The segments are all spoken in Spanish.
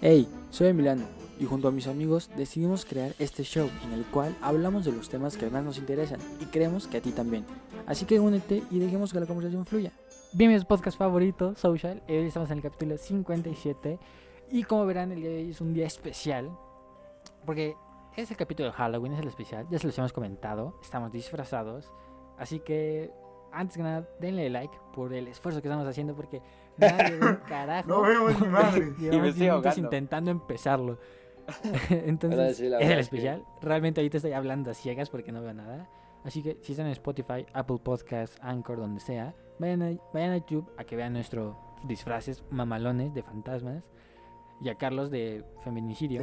Hey, soy Emiliano y junto a mis amigos decidimos crear este show en el cual hablamos de los temas que más nos interesan y creemos que a ti también. Así que únete y dejemos que la conversación fluya. Bienvenidos a podcast favorito, Social. Hoy estamos en el capítulo 57 y como verán el día de hoy es un día especial porque es el capítulo de Halloween, es el especial, ya se los hemos comentado, estamos disfrazados, así que antes que nada denle like por el esfuerzo que estamos haciendo porque nadie ve un carajo. No vemos ni madre. Llevamos me 10 estoy intentando empezarlo. Entonces, es el verdad es que- especial. Realmente ahorita estoy hablando a ciegas porque no veo nada. Así que si están en Spotify, Apple Podcasts, Anchor, donde sea, vayan a, vayan a YouTube a que vean nuestros disfraces mamalones de fantasmas y a Carlos de feminicidio.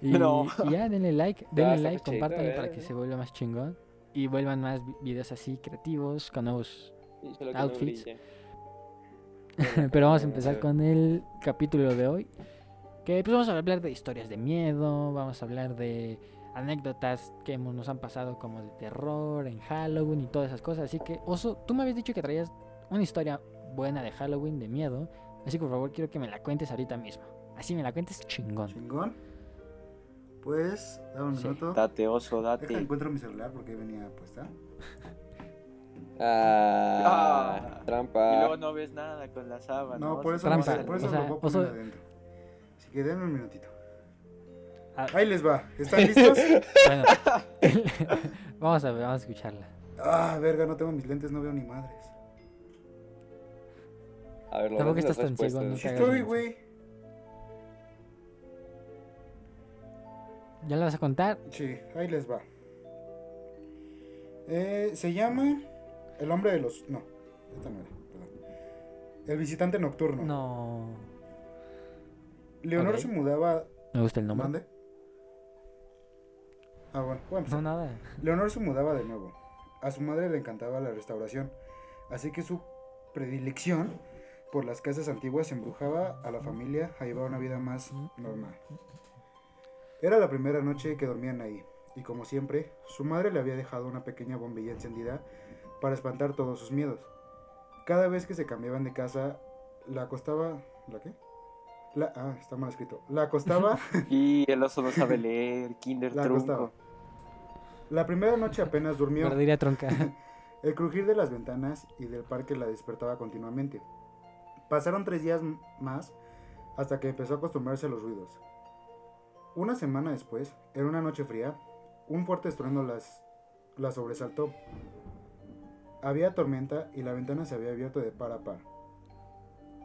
y, No. y ya, denle like, denle like, compártanlo eh, para que eh. se vuelva más chingón y vuelvan más vi- videos así creativos con nuevos no Outfits. Pero vamos a empezar con el capítulo de hoy. Que pues vamos a hablar de historias de miedo, vamos a hablar de anécdotas que hemos- nos han pasado como de terror en Halloween y todas esas cosas. Así que, Oso, tú me habías dicho que traías una historia buena de Halloween, de miedo. Así que por favor quiero que me la cuentes ahorita mismo. Así me la cuentes chingón. Chingón. Pues, dame un Sí. minuto. Date, oso, Deja date. encuentro mi celular porque venía puesta. Ah, Ah. Y trampa. luego no ves nada con la sábana. No, por eso, Trampa, no por eso o sea, lo voy a poner oso- adentro. Así que denme un minutito. Ah, Ahí les va. ¿Están listos? bueno, vamos a ver, vamos a escucharla. ah, verga, no tengo mis lentes, no veo ni madres. A ver, lo Tampoco estás tan ciego. ¿no? Estoy, güey. ¿Ya la vas a contar? Sí, ahí les va. Eh, se llama El hombre de los... No, esta no era, perdón. El visitante nocturno. No. Leonor se mudaba... Me gusta el nombre. ¿Mande? Ah, bueno, voy a empezar. No, nada. Leonor se mudaba de nuevo. A su madre le encantaba la restauración, así que su predilección por las casas antiguas embrujaba a la familia a llevar una vida más normal. Era la primera noche que dormían ahí, y como siempre, su madre le había dejado una pequeña bombilla encendida para espantar todos sus miedos. Cada vez que se cambiaban de casa, la acostaba... ¿La qué? La, ah, está mal escrito. La acostaba Y el oso no sabe leer, Kinder La acostaba. La primera noche apenas durmió. Guardería tronca. El crujir de las ventanas y del parque la despertaba continuamente. Pasaron tres días más hasta que empezó a acostumbrarse a los ruidos. Una semana después, en una noche fría, un fuerte estruendo las, la sobresaltó. Había tormenta y la ventana se había abierto de par a par.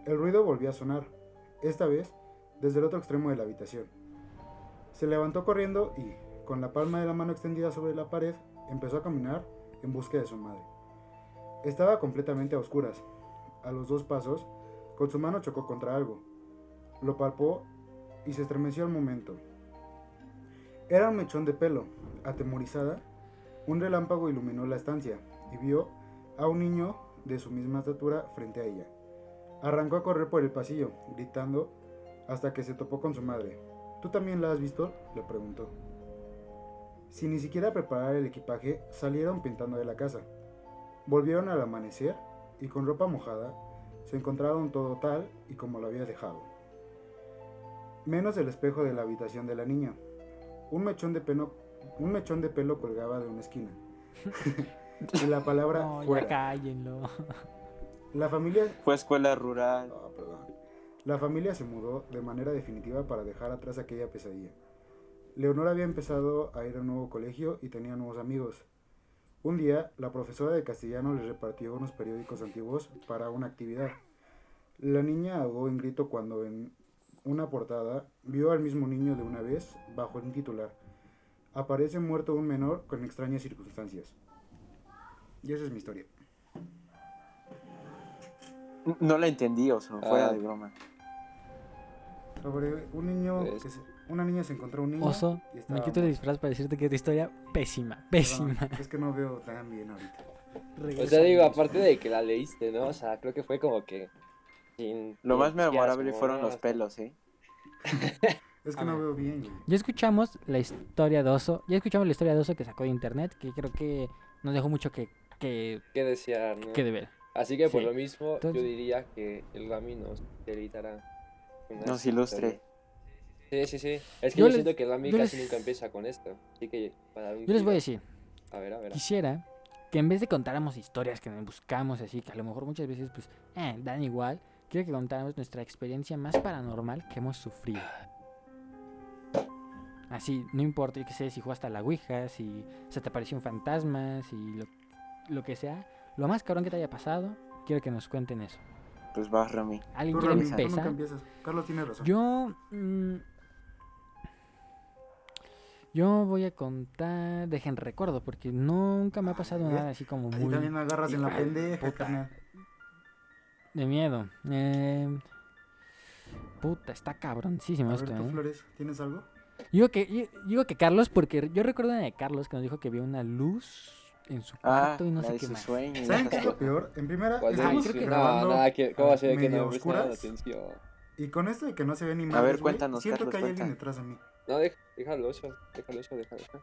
El ruido volvió a sonar, esta vez desde el otro extremo de la habitación. Se levantó corriendo y, con la palma de la mano extendida sobre la pared, empezó a caminar en busca de su madre. Estaba completamente a oscuras. A los dos pasos, con su mano chocó contra algo. Lo palpó y se estremeció al momento. Era un mechón de pelo. Atemorizada, un relámpago iluminó la estancia y vio a un niño de su misma estatura frente a ella. Arrancó a correr por el pasillo, gritando, hasta que se topó con su madre. ¿Tú también la has visto? le preguntó. Sin ni siquiera preparar el equipaje, salieron pintando de la casa. Volvieron al amanecer y con ropa mojada se encontraron todo tal y como lo había dejado. Menos el espejo de la habitación de la niña. Un mechón de pelo, un mechón de pelo colgaba de una esquina. y la palabra No, ya cállenlo. La familia Fue a escuela rural. Perdón. La familia se mudó de manera definitiva para dejar atrás aquella pesadilla. Leonor había empezado a ir a un nuevo colegio y tenía nuevos amigos. Un día, la profesora de castellano les repartió unos periódicos antiguos para una actividad. La niña ahogó en grito cuando en una portada vio al mismo niño de una vez bajo un titular. Aparece muerto un menor con extrañas circunstancias. Y esa es mi historia. No la entendí, oso, fuera Ah. de broma. Sobre un niño, que se- una niña se encontró un niño. Oso, y estaba me quito el disfraz para decirte que tu historia pésima, pésima. Perdón, es que no veo tan bien ahorita. O sea, digo, aparte de que la leíste, ¿no? O sea, creo que fue como que. Sin- Lo más memorable como fueron los pelos, ¿eh? Es que A no ver. veo bien, güey. Ya escuchamos la historia de Oso, ya escuchamos la historia de Oso que sacó de internet, que creo que nos dejó mucho que, que, ¿Qué desear, no? que deber. Así que por Sí. lo mismo, Entonces- yo diría que el Rami nos delitará Nos ilustre. Sí, sí, sí. Es que Yo yo, les- siento que Rami yo casi les- nunca empieza con esto. Así que para Yo les voy a decir, A ver, a ver. quisiera que en vez de contáramos historias que buscamos así, que a lo mejor muchas veces pues eh, dan igual, quiero que contáramos nuestra experiencia más paranormal que hemos sufrido. Así, no importa, yo qué sé, si jugaste a la Ouija, si se te apareció un fantasma, si lo, lo que sea, lo más cabrón que te haya pasado, quiero que nos cuenten eso. Pues vas, Rami. ¿Alguien quiere Rami, empezar? empiezas. Carlos tiene razón. Yo. mm, yo voy a contar. Dejen recuerdo, porque nunca me ha pasado nada así como Ahí muy. también me agarras en la pendeja. De miedo. Eh, puta, está cabroncísimo A esto, ver, tú, ¿eh? Flores, ¿tienes algo? Digo que, yo- digo que Carlos, porque yo recuerdo una de Carlos que nos dijo que vio una luz en su Ah, cuarto y no sé qué más. sueños. y ¿Saben qué es lo peor? En primera, ¿Cuál estamos creo que no, grabando nada, que, ¿cómo va a ser que medio no oscuras. y con esto de que no se ve ni A madres, ver, cuéntanos, siento Carlos, que hay alguien detrás de mí. No, déjalo eso, déjalo eso, déjalo eso.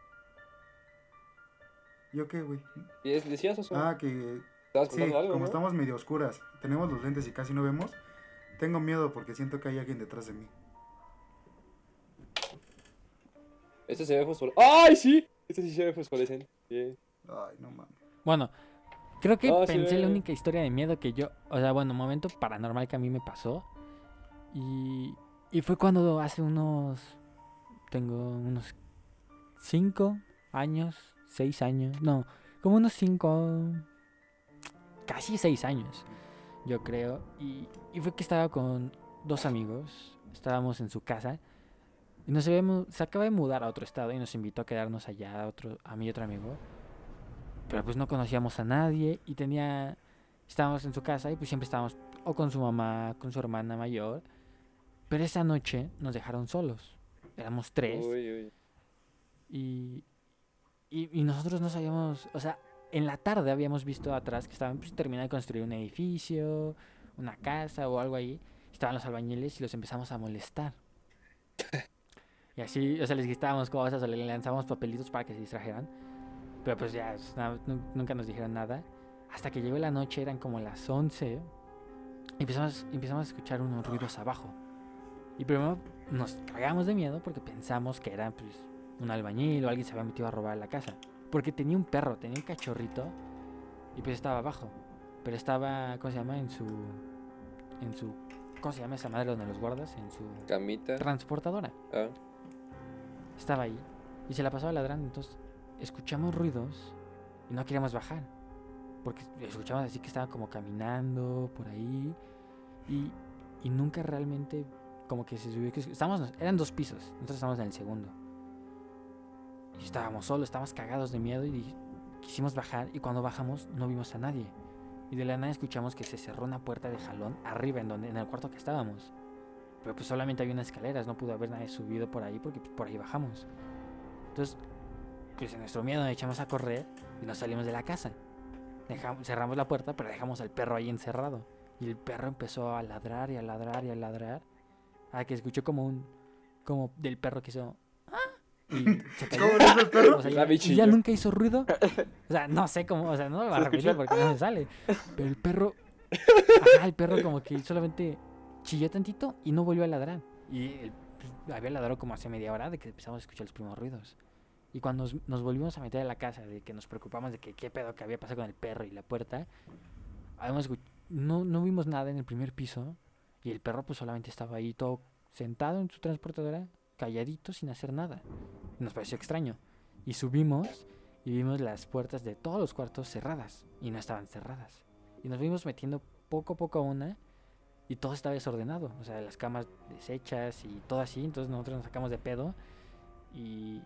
¿Yo qué, güey? ¿Y es, decías eso? Ah, que ¿Estabas sí, algo, como no? estamos medio oscuras, tenemos los lentes y casi no vemos, tengo miedo porque siento que hay alguien detrás de mí. Este se ve fosforescente. ¡Ay, sí! Este sí se ve fosforescente. Bien. Ay, no mames. Bueno, creo que sí, pensé la única historia de miedo que yo, o sea, bueno, momento paranormal que a mí me pasó. Y, y fue cuando hace unos, tengo unos 5 años, 6 años, no, como unos 5, casi 6 años, yo creo. Y, y fue que estaba con dos amigos, estábamos en su casa. Y nos habíamos, se acaba de mudar a otro estado y nos invitó a quedarnos allá, otro, a mí y otro amigo pero pues no conocíamos a nadie y tenía estábamos en su casa y pues siempre estábamos o con su mamá, con su hermana mayor, pero esa noche nos dejaron solos. Éramos tres Uy, uy. y, y y nosotros no sabíamos, o sea, en la tarde habíamos visto atrás que estaban pues, terminando de construir un edificio, una casa o algo ahí. Estaban los albañiles y los empezamos a molestar. Y así, o sea, les gritábamos cosas o les lanzábamos papelitos para que se distrajeran. Pero pues ya, nunca nos dijeron nada. Hasta que llegó la noche, eran como las 11. Y empezamos, empezamos a escuchar unos ruidos abajo. Y primero nos cagamos de miedo porque pensamos que era pues, un albañil o alguien se había metido a robar la casa. Porque tenía un perro, tenía un cachorrito y pues estaba abajo. Pero estaba, ¿cómo se llama? En su... En su... ¿Cómo se llama esa madre donde los guardas? En su Camita. transportadora. Ah. Estaba ahí y se la pasaba ladrando. Entonces escuchamos ruidos y no queríamos bajar. Porque escuchamos así que estaba como caminando por ahí y, y nunca realmente como que se subió. que Estábamos, eran dos pisos, nosotros estábamos en el segundo. Estábamos solos, estábamos cagados de miedo y quisimos bajar y cuando bajamos no vimos a nadie. Y de la nada escuchamos que se cerró una puerta de jalón arriba en, donde, en el cuarto que estábamos. Pero pues solamente había unas escaleras, no pudo haber nadie subido por ahí porque pues, por ahí bajamos. Entonces, pues en nuestro miedo nos echamos a correr y nos salimos de la casa. Dejamos, cerramos la puerta, pero dejamos al perro ahí encerrado. Y el perro empezó a ladrar y a ladrar y a ladrar. A que escuchó como un. como del perro que hizo. "Ah", Y se cayó. ¿Cómo hizo el perro? O sea, ya, y ya nunca hizo ruido. O sea, no sé cómo, o sea, no lo va a Se repetir porque no me sale. Pero el perro. Ajá, el perro como que solamente chilló tantito y no volvió a ladrar. Y el- pues, había ladrado como hace media hora de que empezamos a escuchar los primeros ruidos. Y cuando nos, nos volvimos a meter a la casa, de que nos preocupamos de que qué pedo que había pasado con el perro y la puerta, habíamos no, no vimos nada en el primer piso. Y el perro pues solamente estaba ahí todo sentado en su transportadora, calladito, sin hacer nada. Nos pareció extraño. Y subimos y vimos las puertas de todos los cuartos cerradas. Y no estaban cerradas. Y nos fuimos metiendo poco a poco a una. Y todo estaba desordenado. O sea, las camas deshechas y todo así. Entonces nosotros nos sacamos de pedo. Y,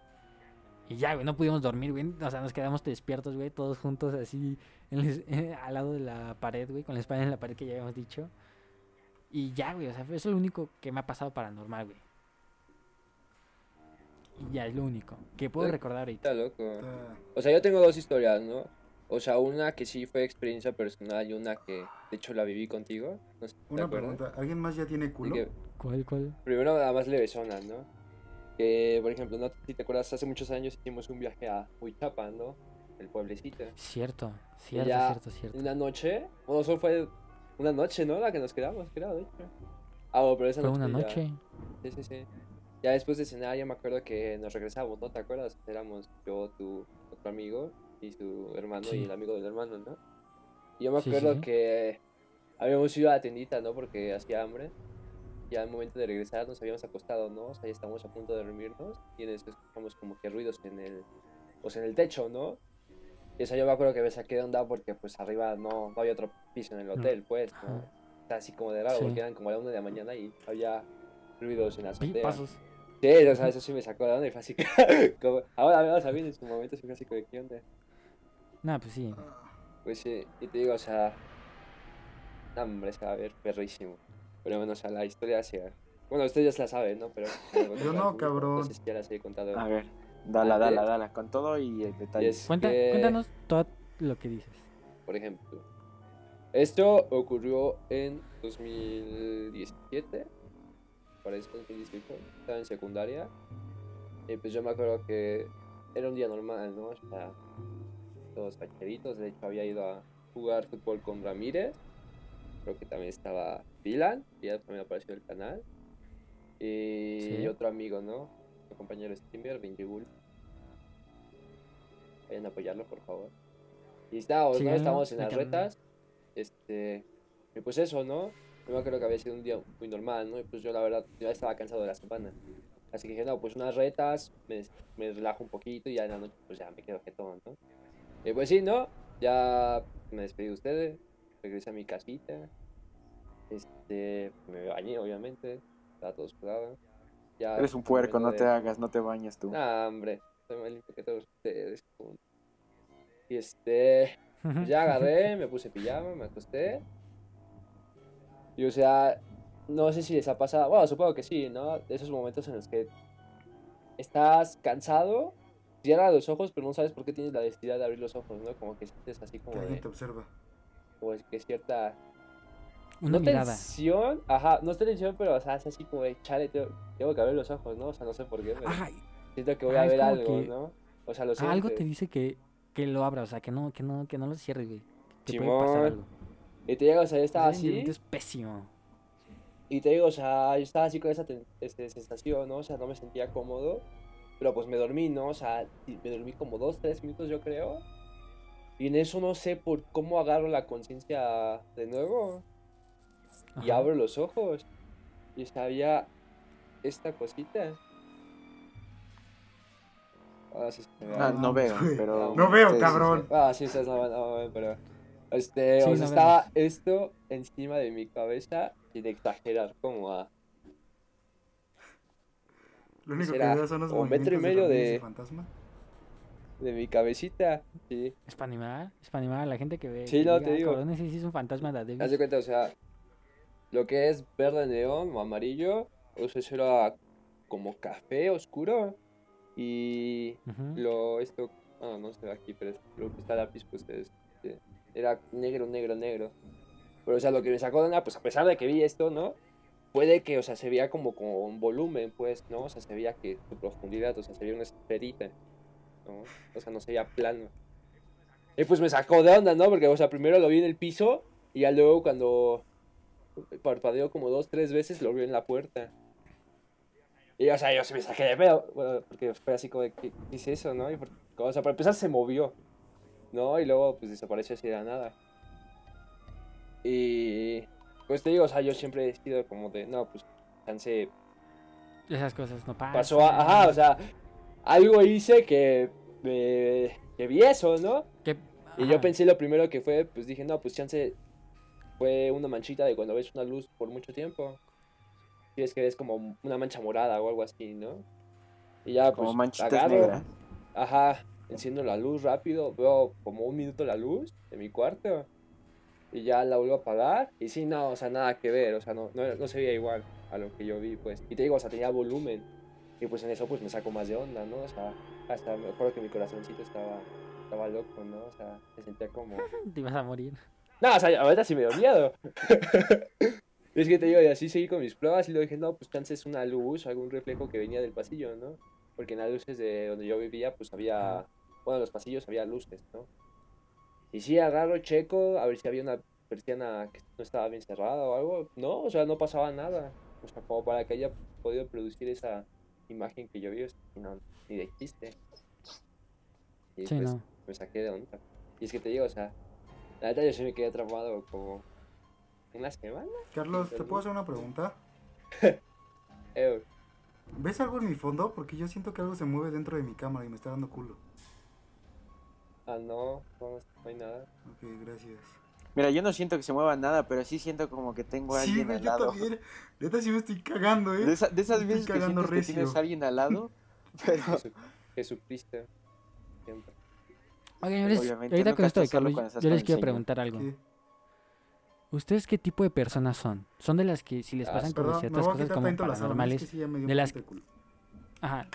y ya, güey, no pudimos dormir, güey. O sea, nos quedamos despiertos, güey, todos juntos así eh, al lado de la pared, güey, con la espalda en la pared que ya habíamos dicho. Y ya, güey, o sea, eso es lo único que me ha pasado paranormal, güey. Y ya es lo único que puedo recordar ahorita. Está loco. Está- O sea, yo tengo dos historias, ¿no? O sea, una que sí fue experiencia personal y una que de hecho la viví contigo. No sé si te Una acuerdas. pregunta, ¿alguien más ya tiene culo? que ¿Cuál, cuál? primero nada más levesonas, ¿no? Que, por ejemplo, no sé si te acuerdas, hace muchos años hicimos un viaje a Huichapa, ¿no? El pueblecito. Cierto, cierto, ya cierto, cierto. Una noche, bueno, solo fue una noche, ¿no? La que nos quedamos, creo, de hecho. Ah, bueno, pero esa Fue una ya- noche. Sí, sí, sí. Ya después de cenar, ya me acuerdo que nos regresamos, ¿no? ¿Te acuerdas? Éramos yo, tu otro amigo y su hermano Sí. y el amigo del hermano, ¿no? Y yo me acuerdo sí, sí. que habíamos ido a la tiendita, ¿no? Porque hacía hambre. Ya al momento de regresar nos habíamos acostado, ¿no? O sea, ya estábamos a punto de dormirnos y en eso escuchamos como que ruidos en el, pues en el techo, ¿no? Y o sea, yo me acuerdo que me saqué de onda porque pues arriba no, no había otro piso en el No. hotel, pues, ¿no? Está así como de raro Sí. porque eran como a la una de la mañana y había ruidos en la Oye, azotea. pasos. Sí, o sea, eso sí me sacó de onda y fue así como, ahora vamos a ver en su momento, fue así como, ¿qué onda? Nah, pues sí. Pues sí, y te digo, o sea, no, hombre, se va a ver perrísimo. Pero bueno, o sea, la historia se... Bueno, ustedes ya se la saben, ¿no? Pero... Yo no, cabrón. No sé si ya las he contado. A ver, dala, dala, dala, con todo y el Y detalle. es Cuenta, que, Cuéntanos todo lo que dices. por ejemplo, esto ocurrió en 2017, parece 2018, estaba en secundaria. Y pues yo me acuerdo que era un día normal, ¿no? O sea, todos facheritos, de hecho había ido a jugar fútbol con Ramírez, creo que también estaba Dylan, que ya también apareció en el canal, y Sí. otro amigo, ¿no? Mi compañero streamer, Benjigul. Vayan a apoyarlo, por favor. Y estábamos, ¿no? Síganlo, Estábamos en las retas, este, y pues eso, ¿no? Yo me acuerdo que había sido un día muy normal, ¿no? Y pues yo la verdad ya estaba cansado de la semana. Así que dije, no, pues unas retas, me, me relajo un poquito y ya en la noche pues ya me quedo jetón, ¿no? Y pues sí, ¿no? Ya me despedí de ustedes, regresé a mi casita, este, me bañé obviamente, estaba todo sudado. Ya, Eres un puerco, no momento te de- hagas, no te bañes tú. Nah, hombre, soy más limpio que todos ustedes. Y este, pues ya agarré, me puse pijama, me acosté. Y o sea, no sé si les ha pasado, bueno, supongo que sí, ¿no? De esos momentos en los que estás cansado, cierras los ojos, pero no sabes por qué tienes la necesidad de abrir los ojos, ¿no? Como que sientes así Que como alguien de, te observa. como que cierta... Una no mirada. tensión, ajá, no es tensión, pero o sea, es así como de, chale, tengo, tengo que abrir los ojos, ¿no? O sea, no sé por qué, pero Ajá, siento que voy ah, a ver algo, que ¿no? O sea, lo Ah, algo te dice que, que lo abra, o sea, que no, que no, que no lo cierres, güey. Te puede pasar algo. Y te digo, o sea, yo estaba así, es pésimo. y te digo, o sea, yo estaba así con esa este, sensación, ¿no? O sea, no me sentía cómodo, pero pues me dormí, ¿no? O sea, me dormí como dos, tres minutos, yo creo. Y en eso no sé por cómo agarro la conciencia de nuevo y abro los ojos. Y sabía esta cosita. Ah, sí, se me Ah, va. no veo, pero. No veo, sí, sí, sí. cabrón. Ah, sí, estás no, no, pero. Este, Sí, o sea, no estaba vemos. esto encima de mi cabeza sin exagerar, como a. Lo único que veo son los como metro y medio de, de- fantasma. de mi cabecita. Sí. Es para animar, es para animar a la gente que ve. Sí, que no, diga, te "Ah, digo. cabrón, ese sí es un fantasma de. Haz de cuenta, o sea, lo que es verde neón o amarillo, o sea, eso era como café oscuro. Y Ujú. lo, esto, ah, no ve aquí, pero es- lo que está lápiz, pues es, era negro, negro, negro. Pero, o sea, lo que me sacó de onda, pues a pesar de que vi esto, ¿no? Puede que, o sea, se veía como con volumen, pues, ¿no? O sea, se veía que su profundidad, o sea, se veía una esferita, ¿no? O sea, no se veía plano. Y pues me sacó de onda, ¿no? Porque, o sea, primero lo vi en el piso y ya luego cuando parpadeó como dos, tres veces, lo vi en la puerta. Y, o sea, yo se me saqué de pedo, bueno, porque fue así como de, ¿qué, es eso, no? Y o sea, para empezar se movió, ¿no? Y luego, pues, desapareció así de la nada. Y, pues, te digo, o sea, yo siempre he sido como de, no, pues, chance, Esas cosas no pasan. pasó, a- ajá, o sea, algo hice que, me- que vi eso, ¿no? Que- Y yo pensé lo primero que fue, pues dije, no, pues chance fue una manchita de cuando ves una luz por mucho tiempo. Y es que es como una mancha morada o algo así, ¿no? Y ya, pues, Como manchitas negras. Ajá, enciendo la luz rápido, veo como un minuto la luz de mi cuarto. Y ya la vuelvo a apagar. Y sí, no, o sea, nada que ver, o sea, no, no, no se veía igual a lo que yo vi, pues. Y te digo, o sea, tenía volumen. Y pues en eso, pues me saco más de onda, ¿no? O sea, hasta me acuerdo que mi corazoncito estaba, estaba loco, ¿no? O sea, me sentía como. Te ibas a morir. No, o sea, ahorita sí me dio miedo. Y es que te digo, y así seguí con mis pruebas y luego dije, no, pues chance es una luz o algún reflejo que venía del pasillo, ¿no? Porque en las luces de donde yo vivía, pues había, bueno, en los pasillos había luces, ¿no? Y sí, agarro, checo, a ver si había una persiana que no estaba bien cerrada o algo. No, o sea, no pasaba nada. O sea, como para que haya podido producir esa imagen que yo vi, o sea, no, ni de chiste. Y Sí, pues no. me saqué de onda. Y es que te digo, o sea, la neta yo sí me quedé atrapado como una semana. Carlos, ¿te puedo hacer una pregunta? Eh, ¿Ves algo en mi fondo? Porque yo siento que algo se mueve dentro de mi cámara y me está dando culo. Ah, no, no, no hay nada. Ok, gracias. Mira, yo no siento que se mueva nada, pero sí siento como que tengo a Sí, alguien güey, al yo lado. también. Neta sí me estoy cagando, ¿eh? De, esa- de esas veces que sientes que recio. tienes a alguien al lado, pero Jesu- Jesucristo. Siempre. Oigan, yo les- Obviamente, ahorita con esto de Carlos, yo les quiero preguntar algo. ¿Qué? ¿Ustedes qué tipo de personas son? ¿Son de las que si les Ah, pasan como Perdón, me ciertas cosas como la paranormales? que sí ya me dio de las-. Ajá.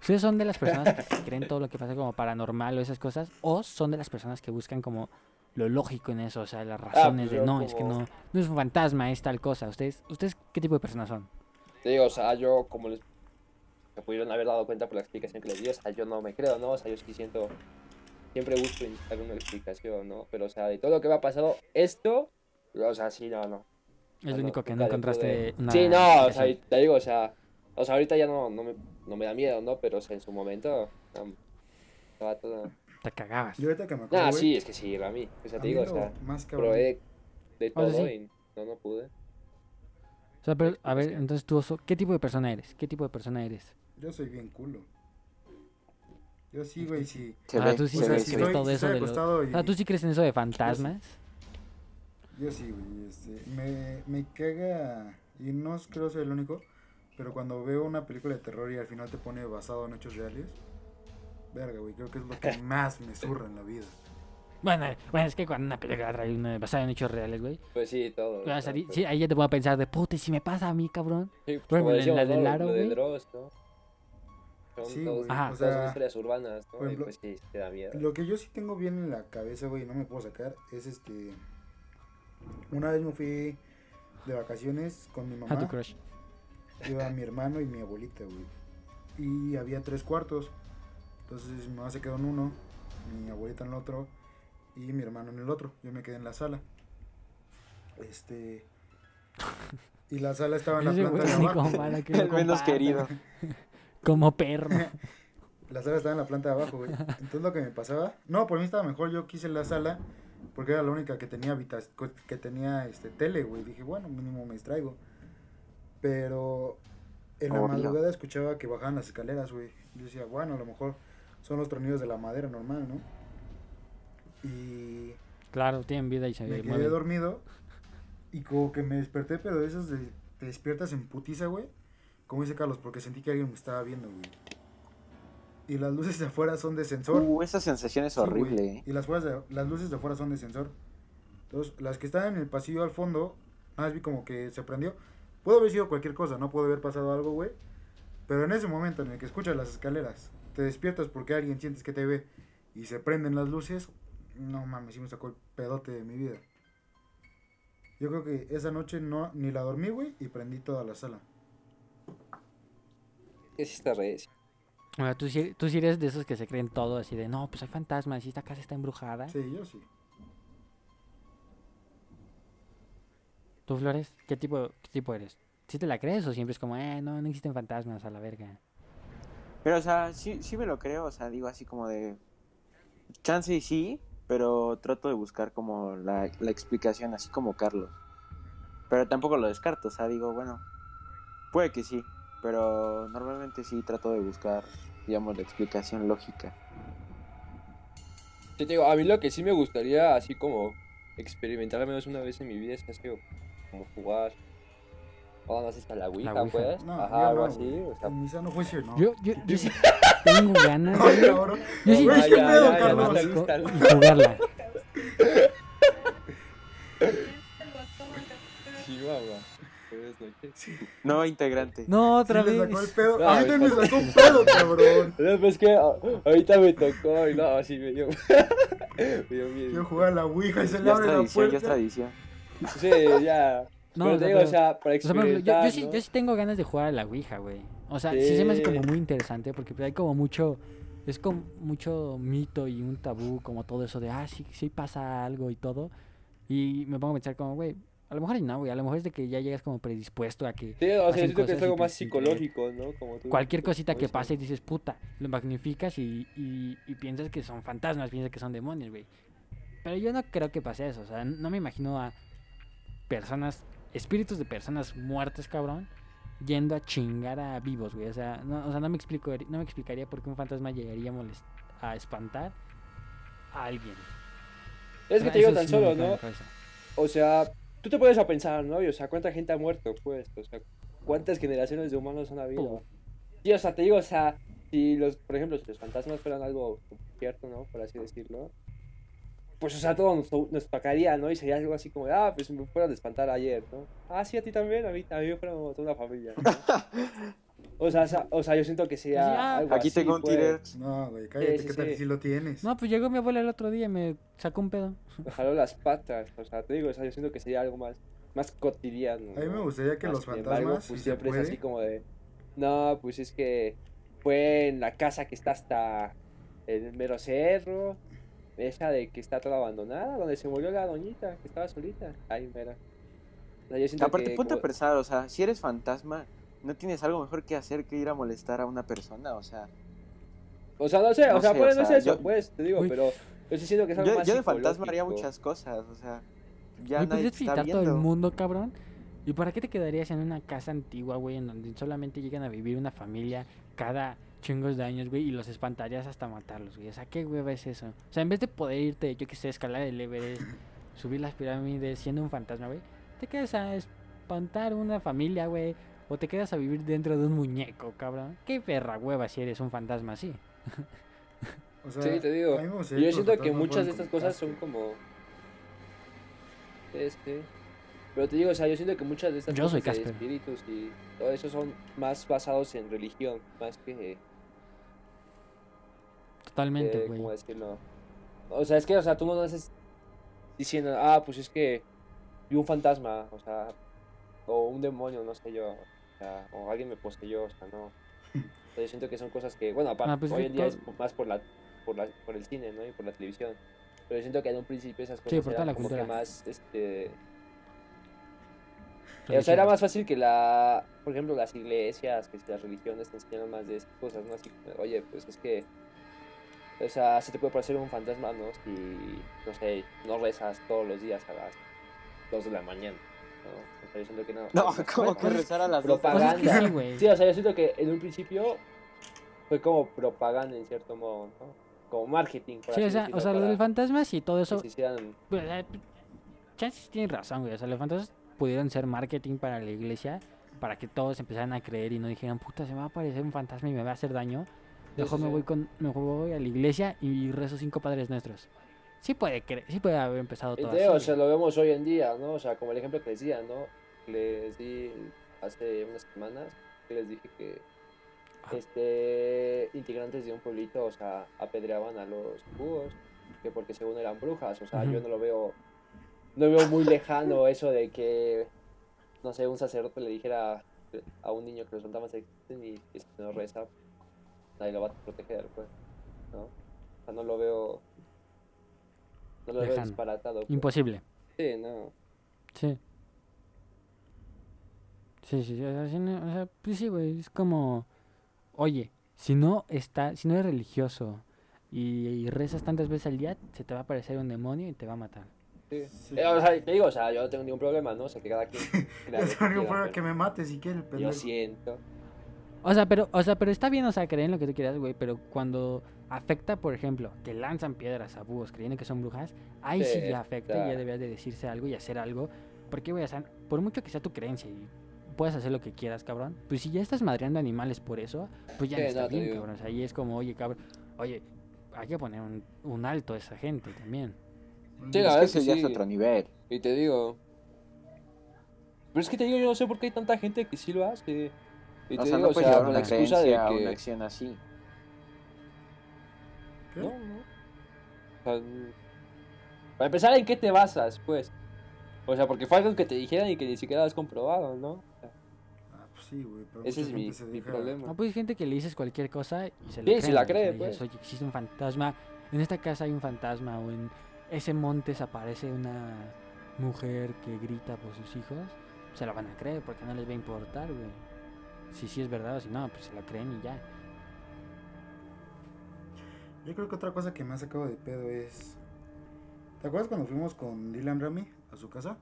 ¿Ustedes son de las personas que se creen todo lo que pasa como paranormal o esas cosas? ¿O son de las personas que buscan como lo lógico en eso? O sea, las razones pues de no, es que no, no es un fantasma, es tal cosa. ¿Ustedes, ¿Ustedes qué tipo de personas son? Te digo, o sea, yo como les se pudieron haber dado cuenta por la explicación que les di, o sea, yo no me creo, ¿no? O sea, yo sí siento, siempre busco intentar una explicación, ¿no? Pero, o sea, de todo lo que me ha pasado, esto, o sea, sí, no, no. Es no, lo único que no encontraste pude- una Sí, no, o sea, te digo, o sea, o sea, ahorita ya no, no, me, no me da miedo, ¿no? Pero, o sea, en su momento, no, estaba todo... Te cagabas. Yo ahorita que me acuerdo, Ah, sí, es que sí, a mí, o sea, a te digo, o lo sea, más cabrón- probé de O sea, todo sí. y no, no pude. O sea, pero, a ver, entonces tú, Oso, ¿qué tipo de persona eres? ¿Qué tipo de persona eres? Yo soy bien culo. Yo sí, güey, sí. Ah, tú sí crees todo eso de sea, ¿tú sí crees en eso de fantasmas? Yo sí, güey, este, me, me caga, y no creo ser el único, pero cuando veo una película de terror y al final te pone basado en hechos reales, verga, güey, creo que es lo que más me zurra en la vida. Bueno, bueno, es que cuando una película trae una basada en hechos reales, güey. Pues sí, todo. pues- sí, ahí ya te puedo pensar de puta, ¿y si me pasa a mí, cabrón? Sí, Por como ejemplo, en decíamos, la del Lo- aro, lo de güey. Dross, ¿no? Son Sí, Ajá. o sea, historias urbanas, ¿no? por ejemplo, y pues sí, te da miedo. lo que yo sí tengo bien en la cabeza, güey, y no me puedo sacar, es este, una vez me fui de vacaciones con mi A tu mamá, crush. Iba mi hermano y mi abuelita, güey, y había tres cuartos, entonces mi mamá se quedó en uno, mi abuelita en el otro, y mi hermano en el otro, yo me quedé en la sala, este, y la sala estaba en la planta de abajo. para que El menos querido. Como perro. La sala estaba en la planta de abajo, güey. Entonces lo que me pasaba, no, por mí estaba mejor, yo quise la sala porque era la única que tenía habitas que tenía este tele, güey. Dije, bueno, mínimo me distraigo. Pero en la Obvio. madrugada escuchaba que bajaban las escaleras, güey. Yo decía, bueno, a lo mejor son los tornillos de la madera normal, ¿no? Y Claro, tienen vida y se me quedé mueven. dormido y como que me desperté, pero de esos de te despiertas en putiza, güey. Como dice Carlos, porque sentí que alguien me estaba viendo, güey. Y las luces de afuera son de sensor. Uh, esa sensación es Sí, güey. horrible, ¿eh? Y las, fueras de- las luces de afuera son de sensor. Entonces, las que están en el pasillo al fondo, nada más vi como que se prendió. Puede haber sido cualquier cosa, no puede haber pasado algo, güey. Pero en ese momento en el que escuchas las escaleras, te despiertas porque alguien sientes que te ve y se prenden las luces, no mames, sí me sacó el pedote de mi vida. Yo creo que esa noche no ni la dormí, güey, y prendí toda la sala. Que sí está re... O sea, tú, sí, tú sí eres de esos que se creen todo así de, no, pues hay fantasmas y esta casa está embrujada. Sí, yo sí. ¿Tú, Flores? ¿Qué tipo, qué tipo eres? ¿Sí te la crees o siempre es como, eh, no, no existen fantasmas a la verga? Pero, o sea, sí, sí me lo creo, o sea, digo así como de... Chance y sí, pero trato de buscar como la, la explicación, así como Carlos. Pero tampoco lo descarto, o sea, digo, bueno, puede que sí, pero normalmente sí trato de buscar, digamos, la explicación lógica. Te digo, a mí lo que sí me gustaría, así como experimentar al menos una vez en mi vida, es así como jugar. O no sé, hasta la Ouija, Ouija. pues. No, Ajá, algo no, así. O sea, En mi sano juicio, no. Yo, yo, yo sí tengo ganas cabrón. Yo sí, ¿qué sí pedo, de Carlos? Tabasco Gusta, y jugarla. Chihuahua. Noches. No, integrante. No, Sí otra le vez. sacó el pedo. No, a mí me sacó un pedo, cabrón. Pero pues que ah, ahorita me tocó y no, así me dio. Yo jugar a la Ouija y se le abre la tradición, ya es puerta. tradición. Sí, ya. No, pero digo, pero- o sea, para O sea, por ejemplo, yo, experimentar, yo, sí, ¿no? yo sí tengo ganas de jugar a la Ouija, güey. O sea, sí. se me hace como muy interesante porque pues, hay como mucho... Es como mucho mito y un tabú, como todo eso de, ah, sí, sí pasa algo y todo. Y me pongo a pensar como, güey, a lo mejor y no, güey. A lo mejor es de que ya llegas como predispuesto a que Sí, o sea, yo siento que es algo más psicológico, ¿no? Como tú cualquier cosita que dices. pase y dices, puta, lo magnificas y, y, y piensas que son fantasmas, piensas que son demonios, güey. Pero yo no creo que pase eso, o sea, no me imagino a personas, espíritus de personas muertas, cabrón, yendo a chingar a vivos, güey. O sea, no, o sea, no me explico, no me explicaría por qué un fantasma llegaría a, molest- a espantar a alguien. Es O que te digo tan solo, ¿no? O sea, tú te puedes a pensar, ¿no? O sea, ¿cuánta gente ha muerto, pues? O sea, ¿cuántas generaciones de humanos han habido? Sí, o sea, te digo, o sea, si los, por ejemplo, si los fantasmas fueran algo cierto, ¿no? Por así decirlo. Pues, o sea, todo nos, nos tocaría, ¿no? Y sería algo así como, ah, pues me fueron a espantar ayer, ¿no? Ah, sí, a ti también, a mí, a mí me fueron toda una familia. ¿no? o, sea, o sea, o sea, yo siento que ah, algo Aquí así, tengo un pues. T-Rex. No, güey, cállate, sí, ¿qué tal sí. sí lo tienes? No, pues llegó mi abuela el otro día y me sacó un pedo. Me jaló las patas, o sea, te digo, o sea, yo siento que sería algo más, más cotidiano. A mí me gustaría que los sin fantasmas, embargo, si pues se siempre es así como de, no, pues es que fue en la casa que está hasta el mero cerro, esa de que está toda abandonada, donde se murió la doñita, que estaba solita, ahí mera. O sea, yo siento Aparte, que ponte a como- pensar, o sea, si eres fantasma, no tienes algo mejor que hacer que ir a molestar a una persona, o sea. o sea, no sé, o sea, sé, puede o no sea, eso, yo- pues, te digo, Uy. pero yo sí siento que es algo Yo, más yo de fantasma haría muchas cosas, o sea. Ya Güey, nadie te está visitar todo el viendo. mundo, cabrón. ¿Y para qué te quedarías en una casa antigua, güey, en donde solamente llegan a vivir una familia cada chingos de años, güey, y los espantarías hasta matarlos, güey? O sea, ¿qué hueva es eso? O sea, en vez de poder irte, yo que sé, escalar el Everest, subir las pirámides siendo un fantasma, güey, te quedas a espantar una familia, güey, o te quedas a vivir dentro de un muñeco, cabrón. ¿Qué perra hueva si eres un fantasma así? O sea, Sí, te digo. yo siento que muchas de estas cosas son como. Este. Pero te digo, o sea, yo siento que muchas de estas Yo soy cosas de Casper. espíritus y todo eso son más basados en religión, más que. Totalmente, que, güey. O sea, es que, o sea, tú no naces diciendo, ah, pues es que vi un fantasma, o sea, o un demonio, no sé yo, o sea, o alguien me poseyó, o sea, no. Sea, yo siento que son cosas que, bueno, aparte, Ah, pues hoy en día es todo- más por la, por la, por el cine, ¿no? Y por la televisión. Pero yo siento que en un principio esas Sí, cosas por toda eran la como que más, este... O sea, era más fácil que la, por ejemplo, las iglesias, que las religiones te enseñaron más de esas cosas, ¿no? Así, oye, pues es que, o sea, se te puede parecer un fantasma, ¿no? Si, no sé, no rezas todos los días a las 2 de la mañana, ¿no? O sea, yo siento que no. No, como como que rezar a las dos. Pues es que propaganda. sí, güey. Sí, o sea, yo siento que en un principio fue como propaganda en cierto modo, ¿no? Como marketing, por Sí, así o sea, decirlo, o sea lo del fantasmas y todo eso, Pues, eh, chances tienen razón, güey. O sea, los fantasmas pudieron ser marketing para la iglesia para que todos empezaran a creer y no dijeran, puta, se me va a aparecer un fantasma y me va a hacer daño. Sí, Mejor sí, me sí. voy con, mejor voy a la iglesia y rezo cinco padres nuestros. Sí puede sí puede haber empezado todo así. o sea, lo vemos hoy en día, ¿no? O sea, como el ejemplo que les decía, ¿no? Les di hace unas semanas, que les dije que Ajá. este integrantes de un pueblito, o sea, apedreaban a los búhos, que porque según eran brujas, o sea, yo no lo veo, no veo muy lejano eso de que, no sé, un sacerdote le dijera a un niño que los fantasmas existen y que si no reza, nadie lo va a proteger, pues, ¿no? O sea, no lo veo, lo veo Lejano. disparatado. pues. Imposible. Sí, no. Sí. Sí, sí, o sea, sí, no- o sea, pues sí, güey, es como, oye, si no está, si no eres religioso y, y rezas tantas veces al día, se te va a aparecer un demonio y te va a matar. Sí. Sí. Eh, o sea, te digo, o sea, yo no tengo ningún problema, ¿no? O sea, que cada quien... crea lo Es que pero me mate si quiere el Yo siento. O sea, pero, o sea, pero está bien, o sea, creer en lo que tú quieras, güey, pero cuando afecta, por ejemplo, que lanzan piedras a búhos creyendo que son brujas, ahí sí, Sí, ya afecta y ya deberías de decirse algo y hacer algo, porque, güey, o sea, por mucho que sea tu creencia y puedas hacer lo que quieras, cabrón, pues si ya estás madreando animales por eso, pues ya Sí, no está no, bien, cabrón, o sea, ahí es como, oye, cabrón, oye, hay que poner un, un alto a esa gente también. Sí, la Es verdad que es que eso ya es otro nivel. Y te digo... Pero es que te digo, yo no sé por qué hay tanta gente que sí lo hace. Y te O sea, digo, no o sea, llevar la una excusa de que... una acción así. ¿Qué? No, no. O sea, n- para empezar, ¿en qué te basas, pues? O sea, porque fue algo que te dijeran y que ni siquiera has comprobado, ¿no? Ah, pues sí, güey. pero ese es mi, mi problema. No, pues hay gente que le dices cualquier cosa y se Sí, creen. sí la güey, o sea, cree, dices, pues. Oye, existe un fantasma, en esta casa hay un fantasma o en ese monte se aparece una mujer que grita por sus hijos, se la van a creer porque no les va a importar, güey. Si sí es verdad o si no, pues se la creen y ya. Yo creo que otra cosa que me ha sacado de pedo es. ¿Te acuerdas cuando fuimos con Dylan Rami a su casa?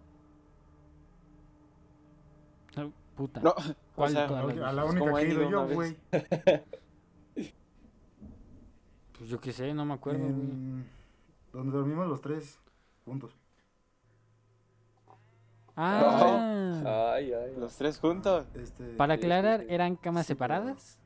Ah, Puta. No, o. A la única que he ido yo, güey. Pues yo qué sé, no me acuerdo, güey. En- Donde dormimos los tres juntos. Ah, Ay, ay. los tres juntos. Este, para aclarar. ¿eran camas Sí, separadas?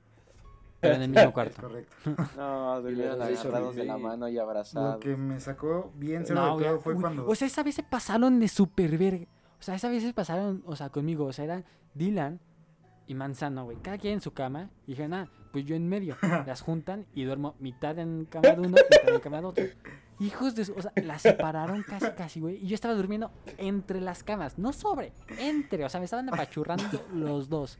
Pero en el mismo Es cuarto. correcto. No, durmieron agarrados de la mano y Lo abrazados. que me sacó bien cero No, pedo fue uy, cuando. O sea, esa vez se pasaron de super verga. O sea, esa vez se pasaron, o sea, conmigo. O sea, eran Dylan y Manzano, güey. Cada quien en su cama. Y dijeron, ah, pues yo en medio. Las juntan y duermo mitad en cama de uno, mitad en cama de otro. Hijos de su... O sea, las separaron casi, casi, güey. Y yo estaba durmiendo entre las camas. No sobre, entre. O sea, me estaban apachurrando los dos.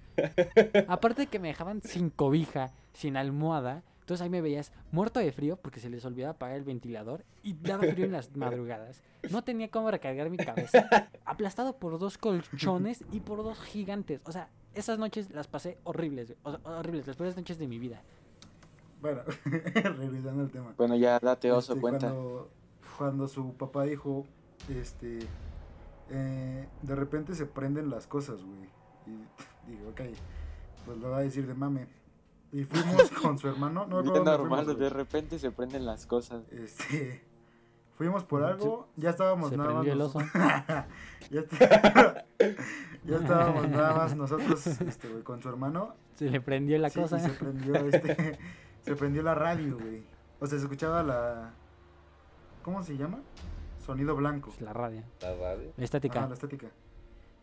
Aparte de que me dejaban sin cobija, sin almohada. Entonces ahí me veías muerto de frío porque se les olvidaba apagar el ventilador y daba frío en las madrugadas. No tenía cómo recargar mi cabeza. Aplastado por dos colchones y por dos gigantes. O sea, esas noches las pasé horribles, güey. O sea, horribles, las peores noches de mi vida. Bueno, regresando al tema. Bueno, ya date oso, Este, cuenta. Cuando, cuando su papá dijo, este, eh, de repente se prenden las cosas, güey. Y digo, ok, pues lo va a decir de mame. Y fuimos con su hermano, no dónde normal, fuimos, de repente se prenden las cosas. Este, fuimos por algo, ya estábamos Se nada más. prendió el nos- oso. ya, está- ya estábamos nada más nosotros, este, güey, con su hermano. Se le prendió la Sí, cosa. se prendió este, se prendió la radio, güey. O sea, se escuchaba la, ¿cómo se llama? Sonido blanco. La radio. La radio. La estática. Ajá, la estática.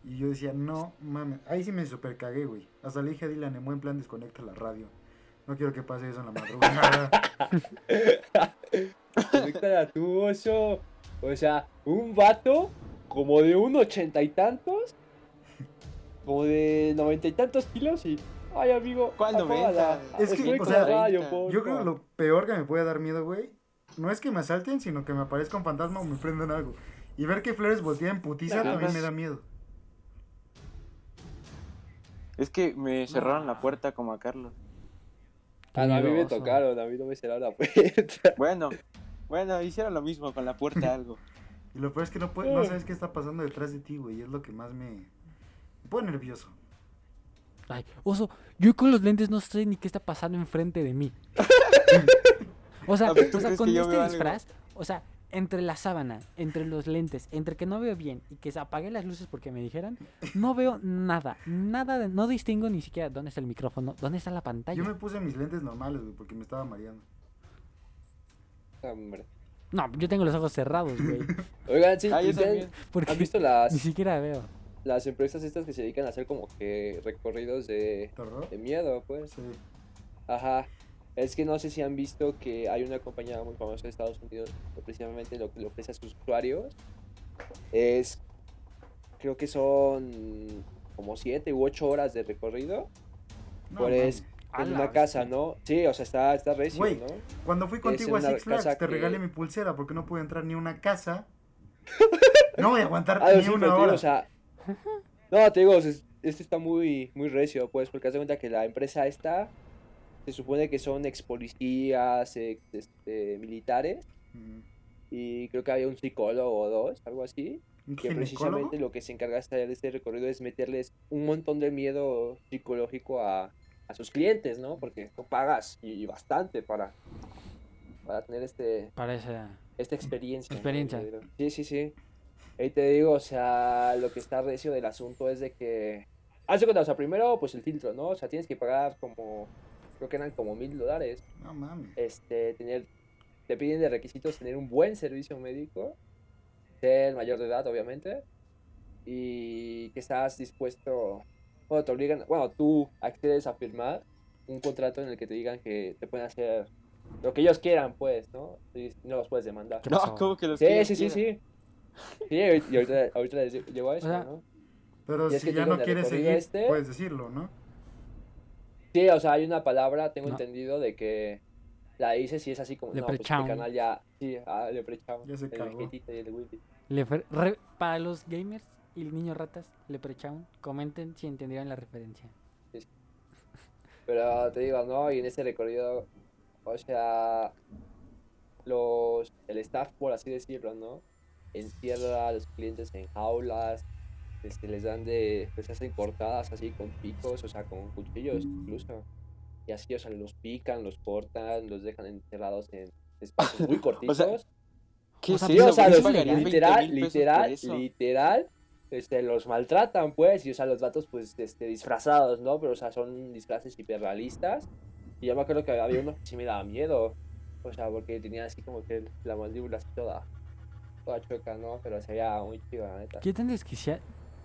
Y yo decía, no mames. Ahí sí me super cagué, güey. Hasta le dije a Dylan, en buen plan, desconecta la radio. No quiero que pase eso en la madrugada. Conéctala tú, oso. O sea, un vato como de un ochenta y tantos, como de noventa y tantos kilos y. Ay, amigo. ¿Cuál. 90? Es que, o sea, radio, yo creo que lo peor que me puede dar miedo, güey, no es que me asalten, sino que me aparezca un fantasma o me prendan algo. Y ver que Flores voltea en putiza también me da miedo. Es que me cerraron la puerta como a Carlos. Ah, no, a mí me tocaron, a mí no me cerraron la puerta. Bueno, bueno, hicieron lo mismo con la puerta algo. Y lo peor es que no, puede, no sabes qué está pasando detrás de ti, güey. y Es lo que más me, me pone nervioso. Ay, oso, yo con los lentes no sé ni qué está pasando enfrente de mí. o sea, A ver, ¿tú o sea, crees con este disfraz, o sea, entre la sábana, entre los lentes, entre que no veo bien y que se apague las luces porque me dijeron, no veo nada, nada, de- no distingo ni siquiera dónde está el micrófono, dónde está la pantalla. Yo me puse mis lentes normales, güey, porque me estaba mareando. Hombre. No, yo tengo los ojos cerrados, güey, Oigan, sí, Ah, yo ¿ustedes también. porque ¿han visto las, ni siquiera veo. Las empresas estas que se dedican a hacer como que recorridos de, de miedo, pues? Sí. Ajá. Es que no sé si han visto que hay una compañía muy famosa de Estados Unidos que precisamente lo que le ofrece a sus usuarios es, creo que son como siete u ocho horas de recorrido No, pues. A en una casa. ¿no? Sí, o sea, está, está recio, ¿no? Cuando fui contigo a Six Flags, casa te que- regalé mi pulsera porque no pude entrar ni a una casa. No voy a aguantar Ah, ni una hora. o sea, no, te digo, este está muy, muy recio, pues, porque haz de cuenta que la empresa esta se supone que son ex policías, ex este, militares, Mm. y creo que había un psicólogo o dos, algo así, ¿Un que precisamente lo que se encarga de hacer este recorrido es meterles un montón de miedo psicológico a, a sus clientes, ¿no? Porque tú pagas y, y bastante para, para tener este, Para esa... esta experiencia. Experiencia. Sí, sí, sí. Ahí te digo, o sea, lo que está recio del asunto es de que... Haz de cuenta, o sea, primero, pues el filtro, ¿no? O sea, tienes que pagar como... Creo que eran como mil dólares. No mames. Este, tener... Te piden de requisitos tener un buen servicio médico. Ser mayor de edad, obviamente. Y que estás dispuesto... Bueno, te obligan... Bueno, tú accedes a firmar un contrato en el que te digan que te pueden hacer lo que ellos quieran, pues, ¿no? Y no los puedes demandar. ¿Qué No, como que los Sí, sí, sí, sí. Sí, y ahorita, ahorita les llego a eso, sea, ¿no? Pero si que ya digo, no quieres seguir, este- puedes decirlo, ¿no? Sí, o sea, hay una palabra, tengo No. entendido, de que la dices y es así como, no, pues Leprechaun. canal ya, sí, ah, Leprechaun, Ya se el cagó. y el. Lefer- re- para los gamers y niños ratas, Leprechaun, comenten si entendieron la referencia. Pero te digo, ¿no? Y en ese recorrido, o sea, los, el staff, por así decirlo, ¿no? Encierra a los clientes en jaulas, este, les dan de, les hacen cortadas así con picos, o sea, con cuchillos incluso. Y así, o sea, los pican, los cortan, los dejan encerrados en espacios muy cortitos. ¿Qué O sea, Sí, o sea, ¿Por qué los- pagarían 20 literal, literal, literal, este, los maltratan, pues, y o sea, los vatos, pues, este, disfrazados, ¿no? Pero, o sea, son disfraces hiperrealistas. Y yo me acuerdo que había uno que sí me daba miedo. O sea, porque tenía así como que la mandíbula así toda, toda chueca, ¿no? Pero se veía muy chido, la neta. ¿Qué tan desquiciado?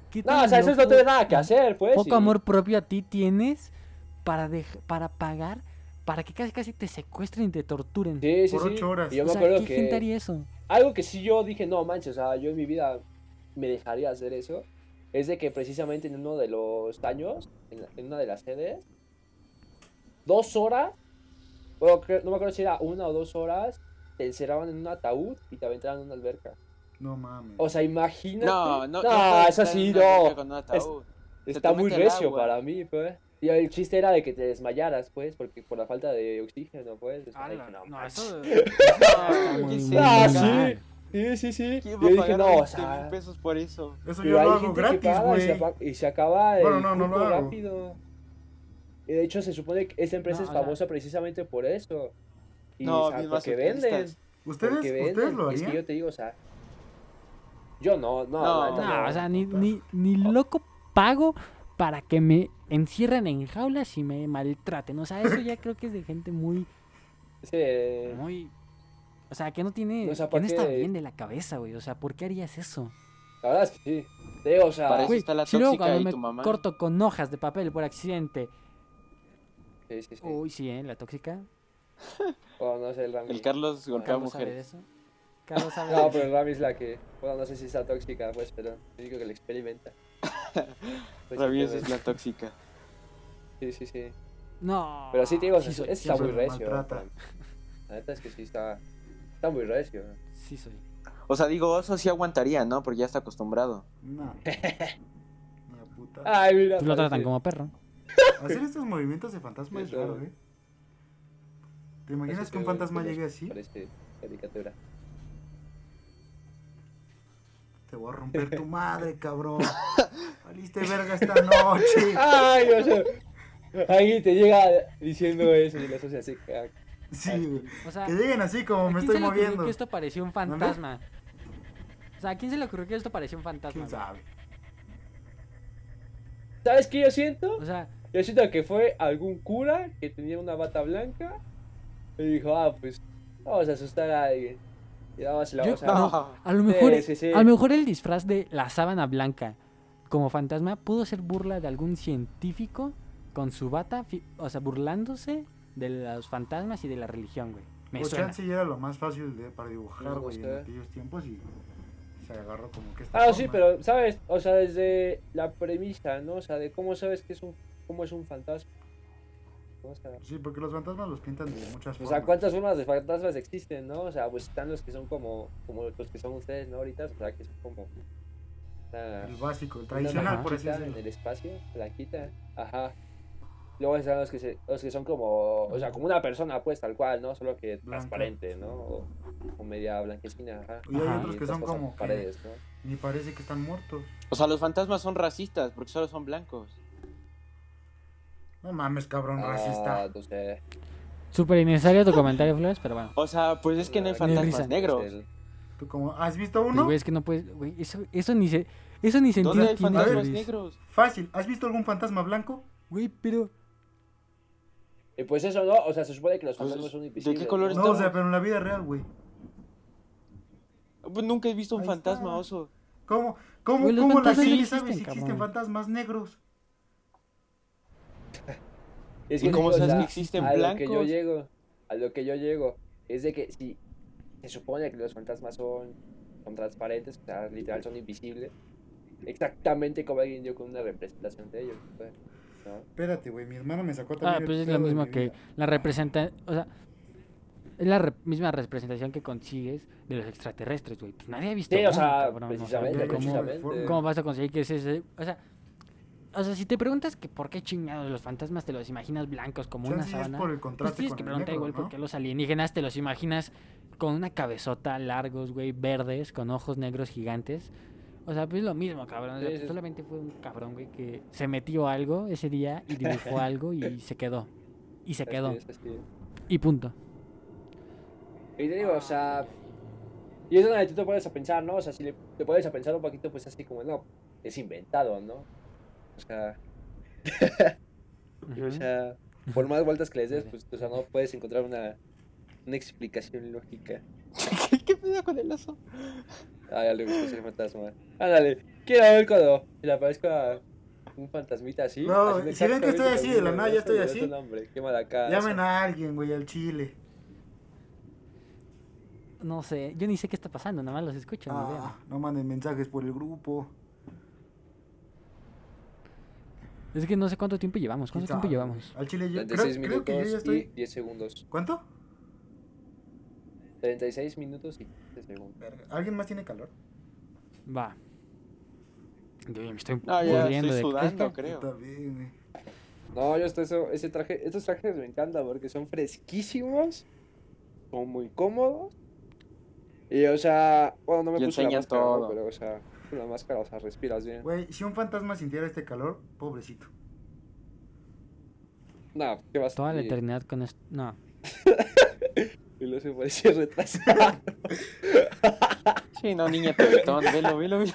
¿Qué No, o sea, eso no loco- tiene nada que hacer, pues. Poco y- amor propio a ti tienes para, para pagar, para que casi casi te secuestren y te torturen. Sí, sí, Por sí. ocho horas. Y yo o me sea, acuerdo ¿qué que... gente haría eso? Algo que sí yo dije, no manches, o sea, yo en mi vida me dejaría hacer eso, es de que precisamente en uno de los años, en, la- en una de las sedes, dos horas, bueno, creo- no me acuerdo si era una o dos horas, te encerraban en un ataúd y te aventaban en una alberca. No mames. O sea, imagínate. No, no, no, eso sí, no. con un ataúd. Está muy recio agua. para mí, pues. Y el chiste era de que te desmayaras, pues, porque por la falta de oxígeno, pues. no, no, eso... No. Ah, sí, sí, sí, sí. ¿Quién Yo dije, no, o 20 sea, mil pesos por eso? Eso yo lo hago gratis, y güey. apa- y se acaba el Bueno, no, no hago. rápido. Y de hecho se supone que esta empresa No, es o sea- famosa precisamente por eso. Y, No, o sea, porque venden. ¿Ustedes, porque venden. ¿Ustedes lo Es que harían? yo te digo, o sea, yo no, no, No. No, no. o sea, ni, ni, ni loco pago para que me encierren en jaulas y me maltraten. O sea, eso ya creo que es de gente muy, Sí, muy... O sea, que no tiene... O sea, que ¿por no está bien de la cabeza, güey. O sea, ¿por qué harías eso? la verdad es que sí. Te digo, o sea, Para eso está la si luego tóxica cuando me tu mamá. corto con hojas de papel por accidente... sí, sí, sí. Uy, sí, ¿eh? La tóxica. O no sé, el Rami. El Carlos golpea de mujeres. eso. Carlos sabe No, pero el Rami es la que, bueno, no sé si está tóxica, pues, pero digo que la experimenta. Pues, pues, es la tóxica. Sí, sí, sí. No. Pero sí te digo, sí soy, está muy recio. maltrata. La neta es que sí está, está muy recio. Sí soy. O sea, digo, oso sí aguantaría, ¿no? Porque ya está acostumbrado. No. Una puta. Ay, mira. Lo tratan como perro. Hacer estos movimientos de fantasma es raro, ¿eh? ¿Te imaginas parece que un fantasma que los- llegue así? Parece caricatura. Te voy a romper tu madre, cabrón. Valiste verga esta noche. Ay, o sea, ahí te llega diciendo eso y lo haces así. Sí, güey. O sea, Que lleguen así como ¿a me quién estoy se le ocurrió moviendo. que esto parecía un fantasma? O sea, ¿a quién se le ocurrió que esto parecía un fantasma? ¿Quién sabe? ¿Sabes qué yo siento? O sea, Yo siento que fue algún cura que tenía una bata blanca y dijo, ah, pues vamos a asustar a alguien. Y nada se la Yo- vamos a... no. a lo mejor, Sí, sí, sí. a lo mejor el disfraz de la sábana blanca como fantasma pudo ser burla de algún científico con su bata, o sea, burlándose de los fantasmas y de la religión, güey. Me O suena. chance ya era lo más fácil de, para dibujar, güey, en aquellos tiempos y se agarró como que esta Ah, sí, pero, ¿sabes? O sea, desde la premisa, ¿no? O sea, de cómo sabes que es un, cómo es un fantasma. ¿No? O sea, Sí, porque los fantasmas los pintan de muchas o formas. sea, ¿cuántas formas de fantasmas existen, no? O sea, pues están los que son como, como los que son ustedes, ¿no? Ahorita, o sea, que son como... una- El básico, el tradicional, por así decirlo. En el espacio, blanquita. Ajá. Luego están los que, se, los que son como, o sea, como una persona, pues, tal cual, ¿no? Solo que Blanca. transparente, ¿no? O, o media blanquecina, ajá. Y hay Ajá. otros que son como que paredes, ¿no? ni parece que están muertos. O sea, los fantasmas son racistas porque solo son blancos. No mames, cabrón, Ah, racista. no sé. Súper innecesario tu comentario, Flores, pero bueno. O sea, pues es que no hay Ni fantasmas negros. ¿Tú como, ¿Has visto Pues, uno? güey, es que no puedes, güey, eso, eso ni se, eso ni sentido ¿Dónde hay tiene, fantasmas negros? Fácil. ¿Has visto algún fantasma blanco? Güey, pero, Y pues eso, ¿no? O sea, se supone que los Pues, fantasmas son ¿de qué invisibles. color ¿no? No, o sea, pero en la vida real, güey. Pues nunca he visto un Ahí fantasma, está. oso. ¿Cómo, cómo, Güey, cómo la gente sabe si existen cabrón. fantasmas negros? Es ¿Y cómo sabes que existen a lo que yo llego, a lo que yo llego, es de que si se supone que los fantasmas son, son transparentes, o sea, literal son invisibles, exactamente como alguien dio con una representación de ellos, pues, ¿no? Espérate, güey, mi hermano me sacó también ah, el pues es pedo lo de mismo mi que vida. la representa, o sea, Es la re- misma representación que consigues de los extraterrestres, güey. Pues nadie ha visto Sí, o uno, sea, cabrón, precisamente, ¿cómo, precisamente. ¿Cómo vas a conseguir que ese, ese- O sea, o sea, si te preguntas que por qué chingados los fantasmas te los imaginas blancos como una es sábana, por el pues tienes con que preguntar igual ¿no? por qué los alienígenas te los imaginas con una cabezota largos, güey, verdes, con ojos negros gigantes. O sea, pues lo mismo, cabrón. O sea, Sí, pues sí. solamente fue un cabrón, güey, que se metió algo ese día y dibujó algo y se quedó. Y se Así quedó. es, así es. Y punto. Y te digo, o sea. Y es donde tú te pones a pensar, ¿no? O sea, si le- te pones a pensar un poquito, pues así como, no, es inventado, ¿no? O sea, o sea, por más vueltas que les des, pues, o sea, no puedes encontrar una, una explicación lógica. ¿Qué, pedo con el oso? Ah, ya le gusta ser fantasma. Ándale, quiero ver cuando le aparezca a un fantasmita así. No, si ven que estoy así de la nada, ya estoy así. qué mala casa. Llamen a alguien, güey, al chile. No sé, yo ni sé qué está pasando, nada más los escucho. Ah, no manden mensajes por el grupo. Es que no sé cuánto tiempo llevamos. ¿Cuánto ¿Quién tiempo llevamos? Al chile yo creo, 36 creo minutos que yo ya estoy. y 10 segundos. ¿Cuánto? 36 minutos y 10 segundos. ¿Alguien más tiene calor? Va. Yo me estoy No, ya pudriendo estoy sudando, creo. No, yo esto, eso, ese traje, estos trajes me encantan porque son fresquísimos, son muy cómodos. Y o sea, bueno, no me Y puse la máscara, todo. pero o sea, con la máscara, o sea, respiras bien. Güey, si un fantasma sintiera este calor, pobrecito. No, ¿qué vas Toda la eternidad con esto. No. Y luego se parecía retrasado. Sí, no, niña tebetón, velo, velo, velo.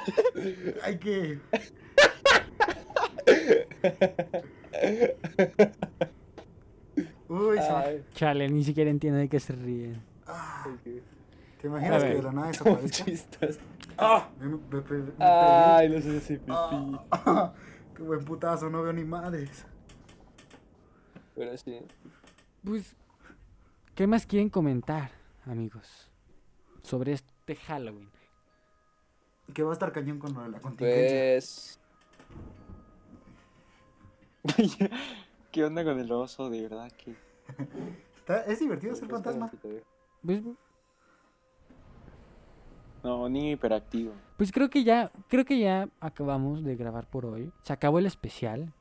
Hay que. Uy, Ay, Chale, ni siquiera entiendo de qué se ríen. Ah, qué- ¿Te imaginas que de la nada desaparezca? chistas. ¡Ah! Me. Ay, no sé si pipí. Ah, ¡Qué buen putazo! No veo ni madres. Pero sí. Pues, ¿qué más quieren comentar, amigos? Sobre este Halloween. Que va a estar cañón con lo de la contingencia. Pues. ¿Qué onda con el oso? De verdad que. Es divertido ser pues, fantasma. Pues, No, niño hiperactivo. pues creo que ya, creo que ya acabamos de grabar por hoy. Se acabó el especial.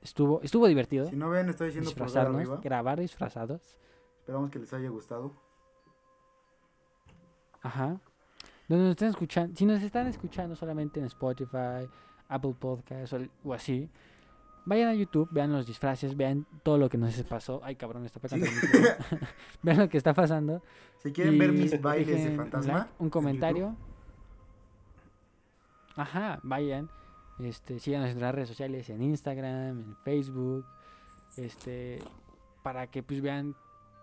Estuvo, estuvo divertido. Si no ven, estoy diciendo disfrazarnos, arriba. grabar disfrazados. Esperamos que les haya gustado. Ajá. Donde nos estén escuchando, si nos están escuchando solamente en Spotify, Apple Podcasts o, o así, vayan a YouTube, vean los disfraces, vean todo lo que nos pasó. Ay, cabrón, está micrófono. vean lo que está pasando. Si quieren ver mis bailes de fantasma, like, un en comentario. Ajá, vayan. Este, síganos en nuestras redes sociales, en Instagram, en Facebook, este, para que pues vean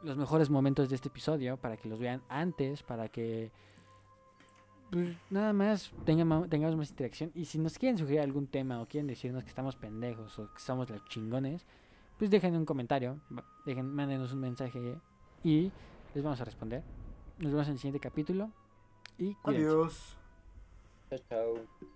los mejores momentos de este episodio, para que los vean antes, para que pues nada más tengamos, tengamos más interacción. Y si nos quieren sugerir algún tema o quieren decirnos que estamos pendejos o que somos los chingones, pues dejen un comentario, dejen, mándenos un mensaje y les vamos a responder. Nos vemos en el siguiente capítulo y cuídense. Adiós. Chao, chao.